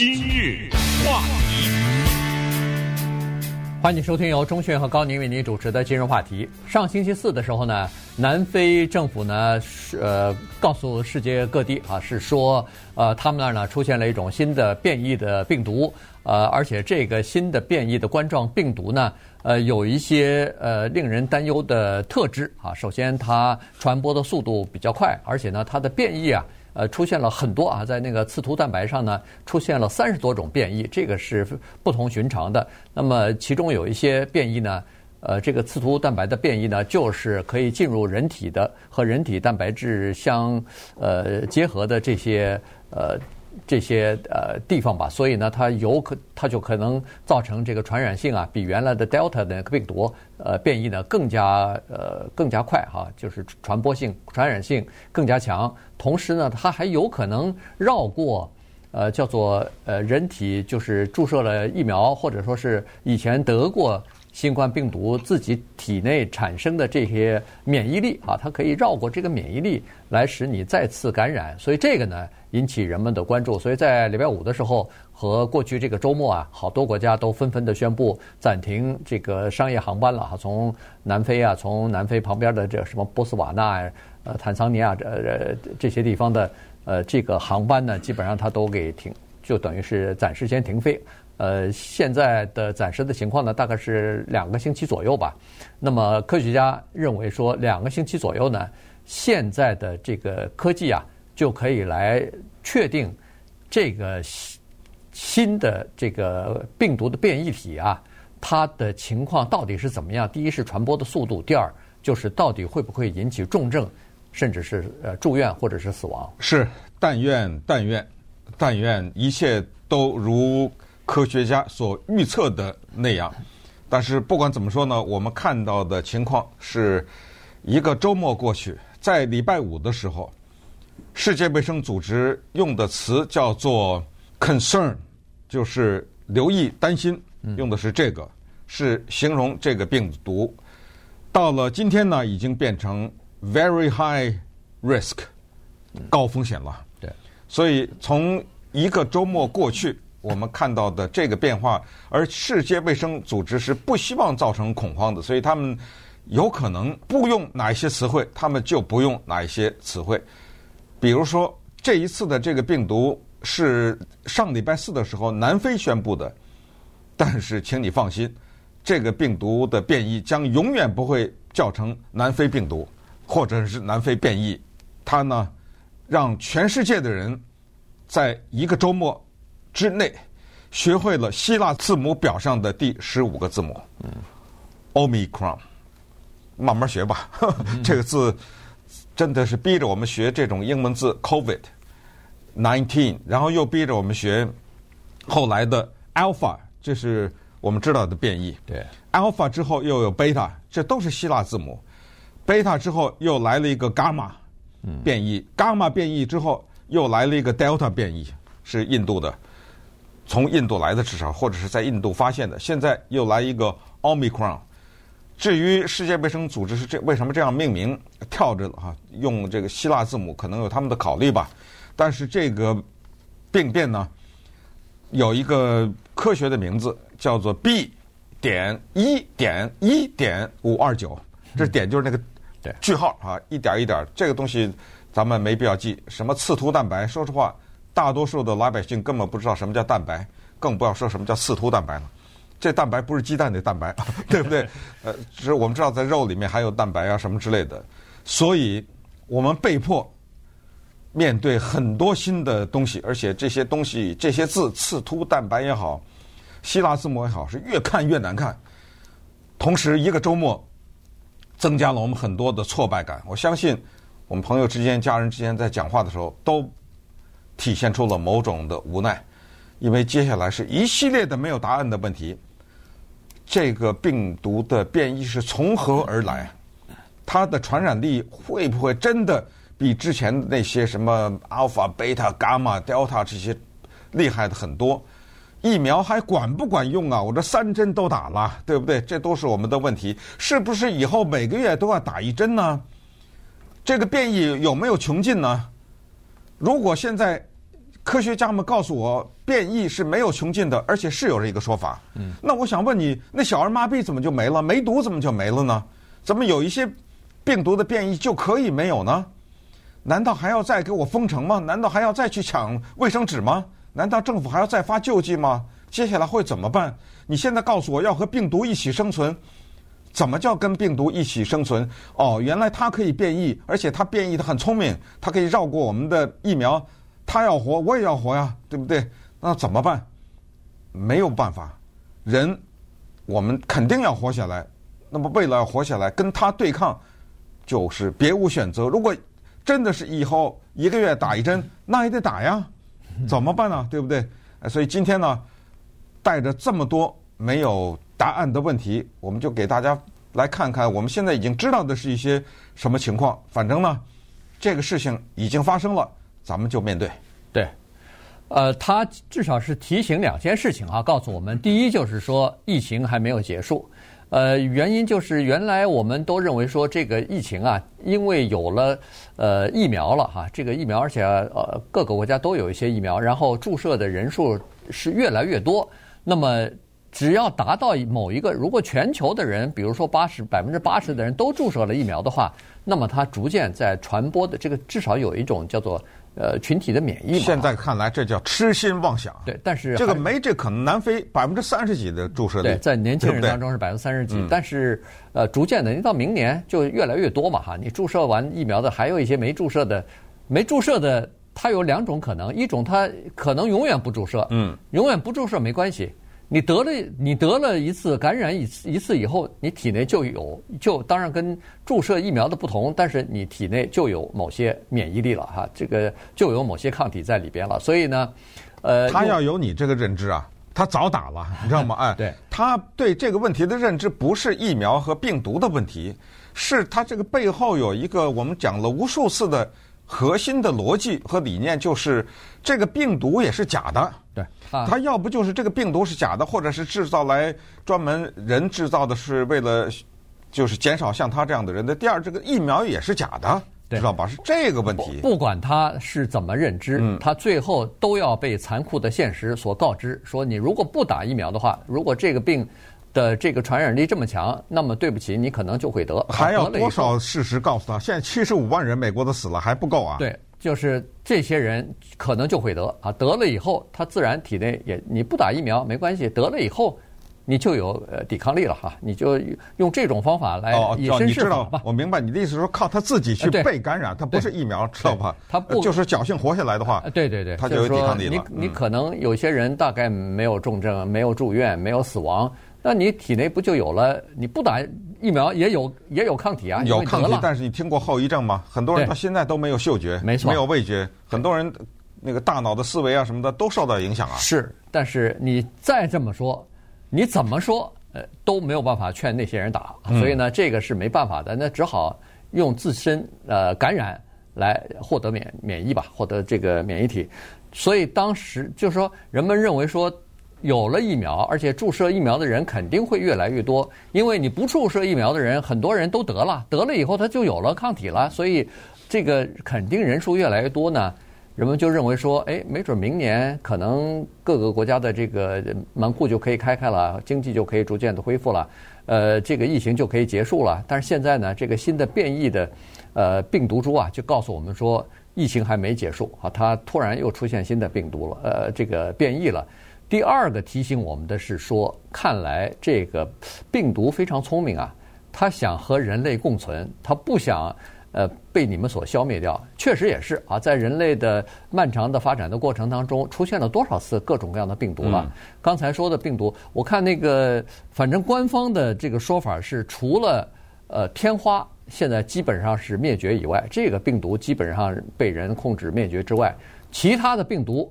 今日话题，欢迎收听由钟讯和高宁为您主持的今日话题。上星期四的时候呢，南非政府呢是呃告诉世界各地啊，是说呃他们那儿呢出现了一种新的变异的病毒，呃而且这个新的变异的冠状病毒呢，呃有一些呃令人担忧的特质啊。首先，它传播的速度比较快，而且呢它的变异啊。呃，出现了很多啊，在那个刺突蛋白上呢，出现了三十多种变异，这个是不同寻常的。那么其中有一些变异呢，呃，这个刺突蛋白的变异呢，就是可以进入人体的和人体蛋白质相呃结合的这些呃。这些呃地方吧，所以呢，它有可它就可能造成这个传染性啊，比原来的 Delta 的那个病毒呃变异呢更加呃更加快哈，就是传播性、传染性更加强。同时呢，它还有可能绕过呃叫做呃人体就是注射了疫苗或者说是以前得过新冠病毒自己体内产生的这些免疫力啊，它可以绕过这个免疫力来使你再次感染。所以这个呢。引起人们的关注，所以在礼拜五的时候和过去这个周末啊，好多国家都纷纷的宣布暂停这个商业航班了哈。从南非啊，从南非旁边的这什么波斯瓦纳、呃坦桑尼亚这呃这些地方的呃这个航班呢，基本上它都给停，就等于是暂时先停飞。呃，现在的暂时的情况呢，大概是两个星期左右吧。那么科学家认为说，两个星期左右呢，现在的这个科技啊。就可以来确定这个新的这个病毒的变异体啊，它的情况到底是怎么样？第一是传播的速度，第二就是到底会不会引起重症，甚至是呃住院或者是死亡。是，但愿但愿但愿一切都如科学家所预测的那样。但是不管怎么说呢，我们看到的情况是一个周末过去，在礼拜五的时候。世界卫生组织用的词叫做 “concern”，就是留意、担心，用的是这个，是形容这个病毒。到了今天呢，已经变成 “very high risk”，高风险了。对，所以从一个周末过去，我们看到的这个变化，而世界卫生组织是不希望造成恐慌的，所以他们有可能不用哪一些词汇，他们就不用哪一些词汇。比如说，这一次的这个病毒是上礼拜四的时候南非宣布的，但是请你放心，这个病毒的变异将永远不会叫成南非病毒，或者是南非变异。它呢，让全世界的人在一个周末之内学会了希腊字母表上的第十五个字母，嗯，Omicron，慢慢学吧，呵 呵这个字。真的是逼着我们学这种英文字 COVID-19，然后又逼着我们学后来的 Alpha，这是我们知道的变异。对，Alpha 之后又有 Beta，这都是希腊字母。Beta 之后又来了一个 Gamma 变异，嗯，Gamma 变异之后又来了一个 Delta 变异，是印度的，从印度来的至少或者是在印度发现的。现在又来一个 Omicron。至于世界卫生组织是这为什么这样命名，跳着哈用这个希腊字母，可能有他们的考虑吧。但是这个病变呢，有一个科学的名字叫做 B 点一点一点五二九，这点就是那个句号啊，一点一点，这个东西咱们没必要记。什么刺突蛋白？说实话，大多数的老百姓根本不知道什么叫蛋白，更不要说什么叫刺突蛋白了。这蛋白不是鸡蛋的蛋白，对不 对？呃，只是我们知道在肉里面还有蛋白啊什么之类的，所以我们被迫面对很多新的东西，而且这些东西这些字，刺突蛋白也好，希腊字母也好，是越看越难看。同时，一个周末增加了我们很多的挫败感。我相信我们朋友之间、家人之间在讲话的时候，都体现出了某种的无奈，因为接下来是一系列的没有答案的问题。这个病毒的变异是从何而来？它的传染力会不会真的比之前那些什么 Alpha、Beta、Gamma、Delta 这些厉害的很多？疫苗还管不管用啊？我这三针都打了，对不对？这都是我们的问题。是不是以后每个月都要打一针呢？这个变异有没有穷尽呢？如果现在科学家们告诉我，变异是没有穷尽的，而且是有这一个说法。嗯，那我想问你，那小儿麻痹怎么就没了？梅毒怎么就没了呢？怎么有一些病毒的变异就可以没有呢？难道还要再给我封城吗？难道还要再去抢卫生纸吗？难道政府还要再发救济吗？接下来会怎么办？你现在告诉我要和病毒一起生存，怎么叫跟病毒一起生存？哦，原来它可以变异，而且它变异的很聪明，它可以绕过我们的疫苗。他要活，我也要活呀，对不对？那怎么办？没有办法，人我们肯定要活下来。那么为了活下来，跟他对抗，就是别无选择。如果真的是以后一个月打一针，那也得打呀，怎么办呢？对不对？所以今天呢，带着这么多没有答案的问题，我们就给大家来看看，我们现在已经知道的是一些什么情况。反正呢，这个事情已经发生了，咱们就面对。对，呃，他至少是提醒两件事情啊，告诉我们，第一就是说疫情还没有结束。呃，原因就是原来我们都认为说这个疫情啊，因为有了呃疫苗了哈，这个疫苗而且呃各个国家都有一些疫苗，然后注射的人数是越来越多。那么只要达到某一个，如果全球的人，比如说八十百分之八十的人都注射了疫苗的话，那么它逐渐在传播的这个至少有一种叫做。呃，群体的免疫。现在看来，这叫痴心妄想。对，但是这个没这可能。南非百分之三十几的注射率，对，在年轻人当中是百分之三十几。但是，呃，逐渐的，你到明年就越来越多嘛，哈。你注射完疫苗的，还有一些没注射的，没注射的，它有两种可能，一种它可能永远不注射，嗯，永远不注射没关系。你得了，你得了一次感染一次一次以后，你体内就有，就当然跟注射疫苗的不同，但是你体内就有某些免疫力了哈，这个就有某些抗体在里边了。所以呢，呃，他要有你这个认知啊，他早打了，你知道吗？哎，对，他对这个问题的认知不是疫苗和病毒的问题，是他这个背后有一个我们讲了无数次的。核心的逻辑和理念就是，这个病毒也是假的。对，它要不就是这个病毒是假的，或者是制造来专门人制造的，是为了就是减少像他这样的人的。第二，这个疫苗也是假的，知道吧？是这个问题。不管他是怎么认知，他最后都要被残酷的现实所告知：说你如果不打疫苗的话，如果这个病。的这个传染力这么强，那么对不起，你可能就会得。还要多少事实告诉他？现在七十五万人美国都死了，还不够啊？对，就是这些人可能就会得啊，得了以后，他自然体内也你不打疫苗没关系，得了以后你就有呃抵抗力了哈，你就用这种方法来以身试法吧。我明白你的意思，说靠他自己去被感染，他不是疫苗，知道吧？他不就是侥幸活下来的话，对对对，他就有抵抗力了。你你可能有些人大概没有重症，没有住院，没有死亡。那你体内不就有了？你不打疫苗也有也有抗体啊，有抗体，但是你听过后遗症吗？很多人到现在都没有嗅觉，没错，没有味觉，很多人那个大脑的思维啊什么的都受到影响啊。是，但是你再这么说，你怎么说呃都没有办法劝那些人打，所以呢，这个是没办法的，那只好用自身呃感染来获得免免疫吧，获得这个免疫体。所以当时就是说，人们认为说。有了疫苗，而且注射疫苗的人肯定会越来越多，因为你不注射疫苗的人，很多人都得了，得了以后他就有了抗体了，所以这个肯定人数越来越多呢。人们就认为说，哎，没准明年可能各个国家的这个门户就可以开开了，经济就可以逐渐的恢复了，呃，这个疫情就可以结束了。但是现在呢，这个新的变异的呃病毒株啊，就告诉我们说，疫情还没结束啊，它突然又出现新的病毒了，呃，这个变异了。第二个提醒我们的是说，看来这个病毒非常聪明啊，它想和人类共存，它不想呃被你们所消灭掉。确实也是啊，在人类的漫长的发展的过程当中，出现了多少次各种各样的病毒了？刚才说的病毒，我看那个反正官方的这个说法是，除了呃天花现在基本上是灭绝以外，这个病毒基本上被人控制灭绝之外，其他的病毒。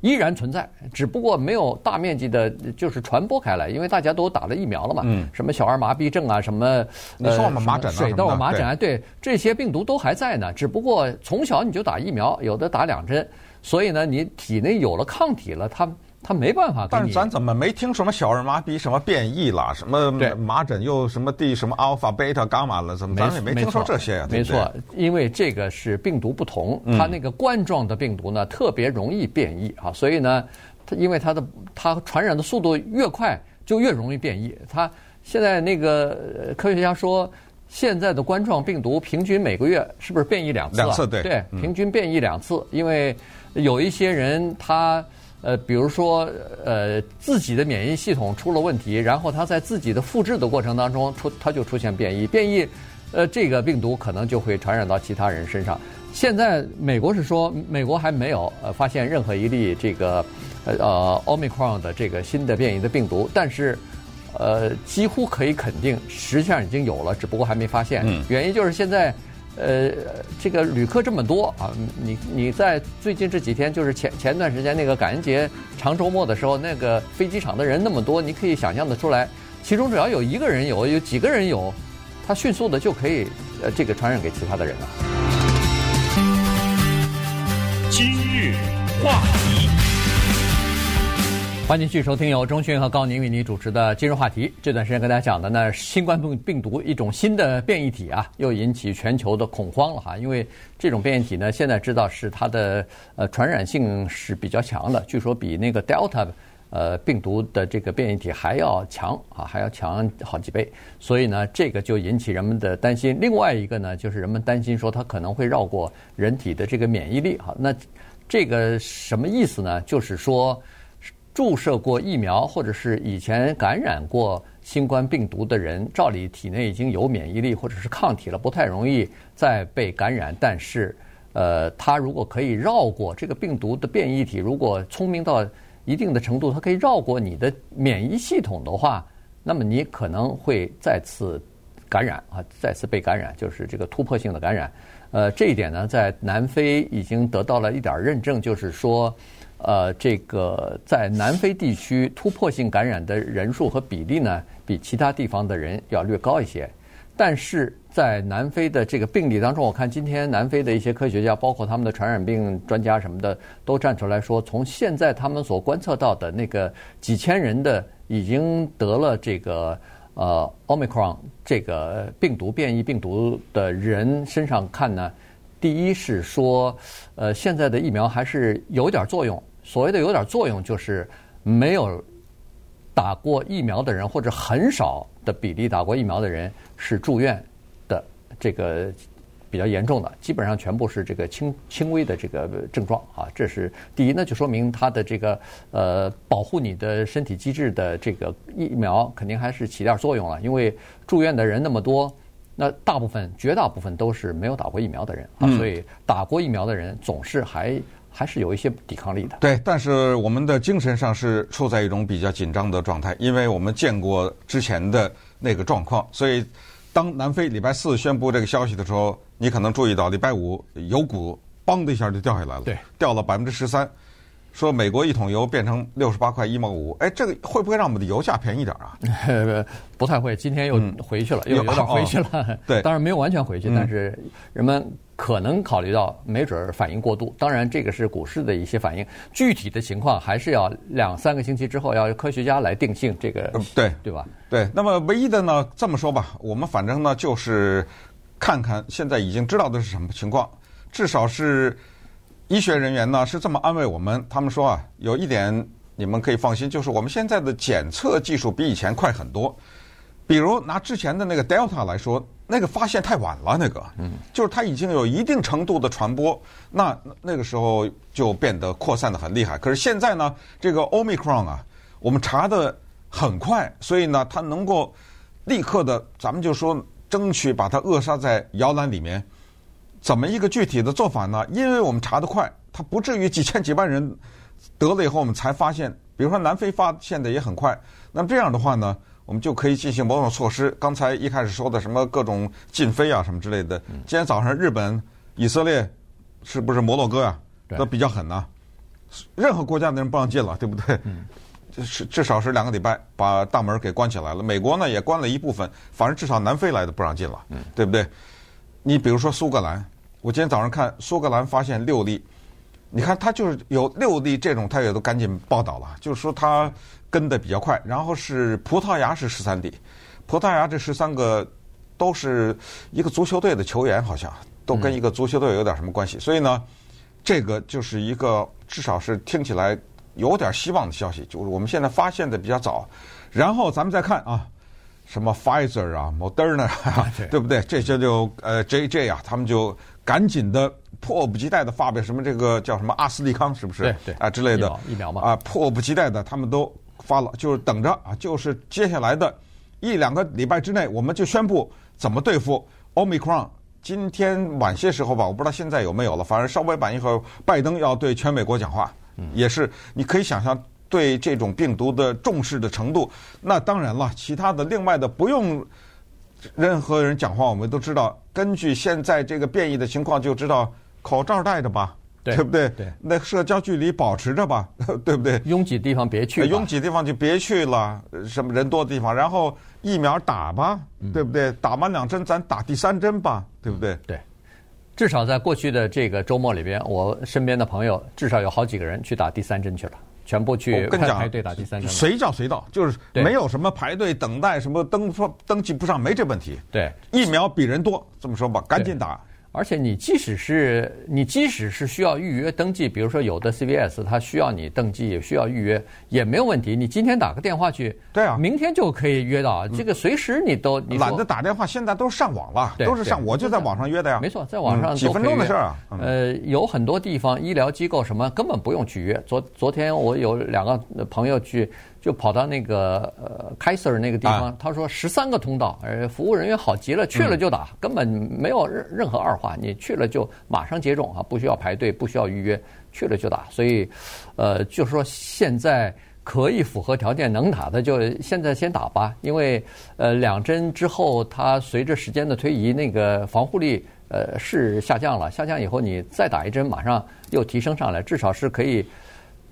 依然存在，只不过没有大面积的，就是传播开来，因为大家都打了疫苗了嘛。嗯。什么小儿麻痹症啊，什么你说嘛，麻疹啊，水痘、麻疹啊，对，这些病毒都还在呢。只不过从小你就打疫苗，有的打两针，所以呢，你体内有了抗体了，它他没办法。但是咱怎么没听什么小儿麻痹什么变异了，什么麻疹又什么第什么阿尔法、贝塔、伽马了？怎么咱也没听说这些呀？没错，因为这个是病毒不同，它那个冠状的病毒呢特别容易变异啊，所以呢，它因为它的它传染的速度越快，就越容易变异。它现在那个科学家说。现在的冠状病毒平均每个月是不是变异两次啊？两次对，对，平均变异两次。因为有一些人他呃，比如说呃，自己的免疫系统出了问题，然后他在自己的复制的过程当中出，他就出现变异。变异，呃，这个病毒可能就会传染到其他人身上。现在美国是说，美国还没有呃发现任何一例这个呃 Omicron 的这个新的变异的病毒，但是。呃，几乎可以肯定，实际上已经有了，只不过还没发现。嗯，原因就是现在，呃，这个旅客这么多啊，你你在最近这几天，就是前前段时间那个感恩节长周末的时候，那个飞机场的人那么多，你可以想象的出来，其中只要有一个人有，有几个人有，他迅速的就可以呃这个传染给其他的人了。今日话题。欢迎继续收听由钟迅和高宁为你主持的今日话题。这段时间跟大家讲的呢，新冠病病毒一种新的变异体啊，又引起全球的恐慌了哈。因为这种变异体呢，现在知道是它的呃传染性是比较强的，据说比那个 Delta 呃病毒的这个变异体还要强啊，还要强好几倍。所以呢，这个就引起人们的担心。另外一个呢，就是人们担心说它可能会绕过人体的这个免疫力哈。那这个什么意思呢？就是说。注射过疫苗或者是以前感染过新冠病毒的人，照理体内已经有免疫力或者是抗体了，不太容易再被感染。但是，呃，他如果可以绕过这个病毒的变异体，如果聪明到一定的程度，它可以绕过你的免疫系统的话，那么你可能会再次感染啊，再次被感染，就是这个突破性的感染。呃，这一点呢，在南非已经得到了一点认证，就是说。呃，这个在南非地区突破性感染的人数和比例呢，比其他地方的人要略高一些。但是在南非的这个病例当中，我看今天南非的一些科学家，包括他们的传染病专家什么的，都站出来说，从现在他们所观测到的那个几千人的已经得了这个呃 Omicron 这个病毒变异病毒的人身上看呢，第一是说，呃，现在的疫苗还是有点作用。所谓的有点作用，就是没有打过疫苗的人，或者很少的比例打过疫苗的人是住院的，这个比较严重的，基本上全部是这个轻轻微的这个症状啊。这是第一，那就说明它的这个呃保护你的身体机制的这个疫苗肯定还是起点作用了。因为住院的人那么多，那大部分绝大部分都是没有打过疫苗的人啊，所以打过疫苗的人总是还。还是有一些抵抗力的。对，但是我们的精神上是处在一种比较紧张的状态，因为我们见过之前的那个状况，所以当南非礼拜四宣布这个消息的时候，你可能注意到礼拜五油股嘣的一下就掉下来了，对，掉了百分之十三。说美国一桶油变成六十八块一毛五，哎，这个会不会让我们的油价便宜点啊？不太会，今天又回去了，嗯、又有点回去了。哦、对，当然没有完全回去，嗯、但是人们可能考虑到没准反应过度。当然，这个是股市的一些反应，具体的情况还是要两三个星期之后，要由科学家来定性。这个对对吧？对。那么唯一的呢，这么说吧，我们反正呢就是看看现在已经知道的是什么情况，至少是。医学人员呢是这么安慰我们，他们说啊，有一点你们可以放心，就是我们现在的检测技术比以前快很多。比如拿之前的那个 Delta 来说，那个发现太晚了，那个，嗯，就是它已经有一定程度的传播，那那个时候就变得扩散的很厉害。可是现在呢，这个 Omicron 啊，我们查的很快，所以呢，它能够立刻的，咱们就说争取把它扼杀在摇篮里面。怎么一个具体的做法呢？因为我们查得快，它不至于几千几万人得了以后我们才发现。比如说南非发现的也很快，那么这样的话呢，我们就可以进行某种措施。刚才一开始说的什么各种禁飞啊什么之类的，今天早上日本、以色列是不是摩洛哥啊，那比较狠呐、啊。任何国家的人不让进了，对不对？是至少是两个礼拜把大门给关起来了。美国呢也关了一部分，反正至少南非来的不让进了，对不对？你比如说苏格兰，我今天早上看苏格兰发现六例，你看他就是有六例这种，他也都赶紧报道了，就是说他跟的比较快。然后是葡萄牙是十三例，葡萄牙这十三个都是一个足球队的球员，好像都跟一个足球队有点什么关系。所以呢，这个就是一个至少是听起来有点希望的消息，就是我们现在发现的比较早。然后咱们再看啊，什么 Pfizer 啊、Moderna 啊，对不对？这些就呃 JJ 啊，他们就赶紧的。迫不及待的发表什么这个叫什么阿斯利康是不是？对对啊之类的疫苗嘛啊，迫不及待的他们都发了，就是等着啊，就是接下来的一两个礼拜之内，我们就宣布怎么对付 Omicron。今天晚些时候吧，我不知道现在有没有了，反正稍微晚一会儿，拜登要对全美国讲话，也是你可以想象对这种病毒的重视的程度。那当然了，其他的另外的不用任何人讲话，我们都知道，根据现在这个变异的情况就知道。口罩戴着吧，对，对不对？对，那社交距离保持着吧，对不对？拥挤地方别去，拥挤地方就别去了，什么人多的地方。然后疫苗打吧，嗯、对不对？打完两针，咱打第三针吧，对不对？对，至少在过去的这个周末里边，我身边的朋友至少有好几个人去打第三针去了，全部去排队打第三针。随叫随到，就是没有什么排队等待，什么登说登记不上，没这问题。对，疫苗比人多，这么说吧，赶紧打。而且你即使是你即使是需要预约登记，比如说有的 CVS 它需要你登记，也需要预约，也没有问题。你今天打个电话去，对啊，明天就可以约到。这个随时你都你懒得打电话，现在都是上网了，都是上，我就在网上约的呀。没错，在网上几分钟的事儿啊。呃，有很多地方医疗机构什么根本不用去约。昨昨天我有两个朋友去。就跑到那个呃，Kaiser 那个地方，他说十三个通道，呃，服务人员好极了，去了就打，根本没有任任何二话，你去了就马上接种啊，不需要排队，不需要预约，去了就打。所以，呃，就是说现在可以符合条件能打的，就现在先打吧，因为呃，两针之后，它随着时间的推移，那个防护力呃是下降了，下降以后你再打一针，马上又提升上来，至少是可以。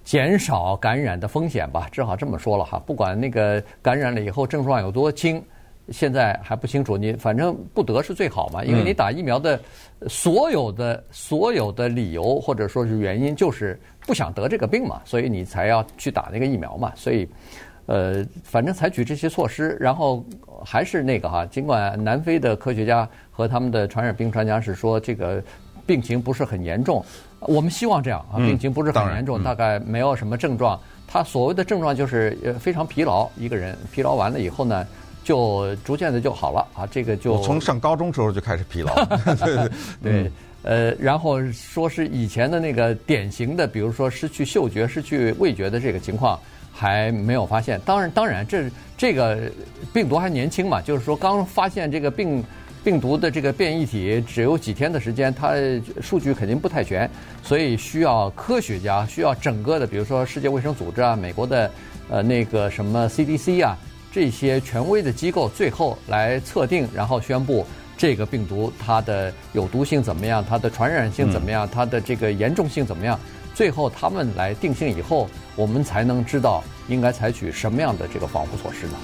减少感染的风险吧，只好这么说了哈。不管那个感染了以后症状有多轻，现在还不清楚。你反正不得是最好嘛，因为你打疫苗的所有的所有的理由或者说是原因，就是不想得这个病嘛，所以你才要去打那个疫苗嘛。所以，呃，反正采取这些措施，然后还是那个哈。尽管南非的科学家和他们的传染病专家是说这个病情不是很严重。我们希望这样啊，病情不是很严重，大概没有什么症状。他所谓的症状就是呃非常疲劳，一个人疲劳完了以后呢，就逐渐的就好了啊。这个就从上高中时候就开始疲劳，对对对，呃，然后说是以前的那个典型的，比如说失去嗅觉、失去味觉的这个情况还没有发现。当然，当然这这个病毒还年轻嘛，就是说刚发现这个病。病毒的这个变异体只有几天的时间，它数据肯定不太全，所以需要科学家，需要整个的，比如说世界卫生组织啊、美国的呃那个什么 CDC 啊这些权威的机构，最后来测定，然后宣布这个病毒它的有毒性怎么样，它的传染性怎么样，它的这个严重性怎么样，最后他们来定性以后，我们才能知道应该采取什么样的这个防护措施呢？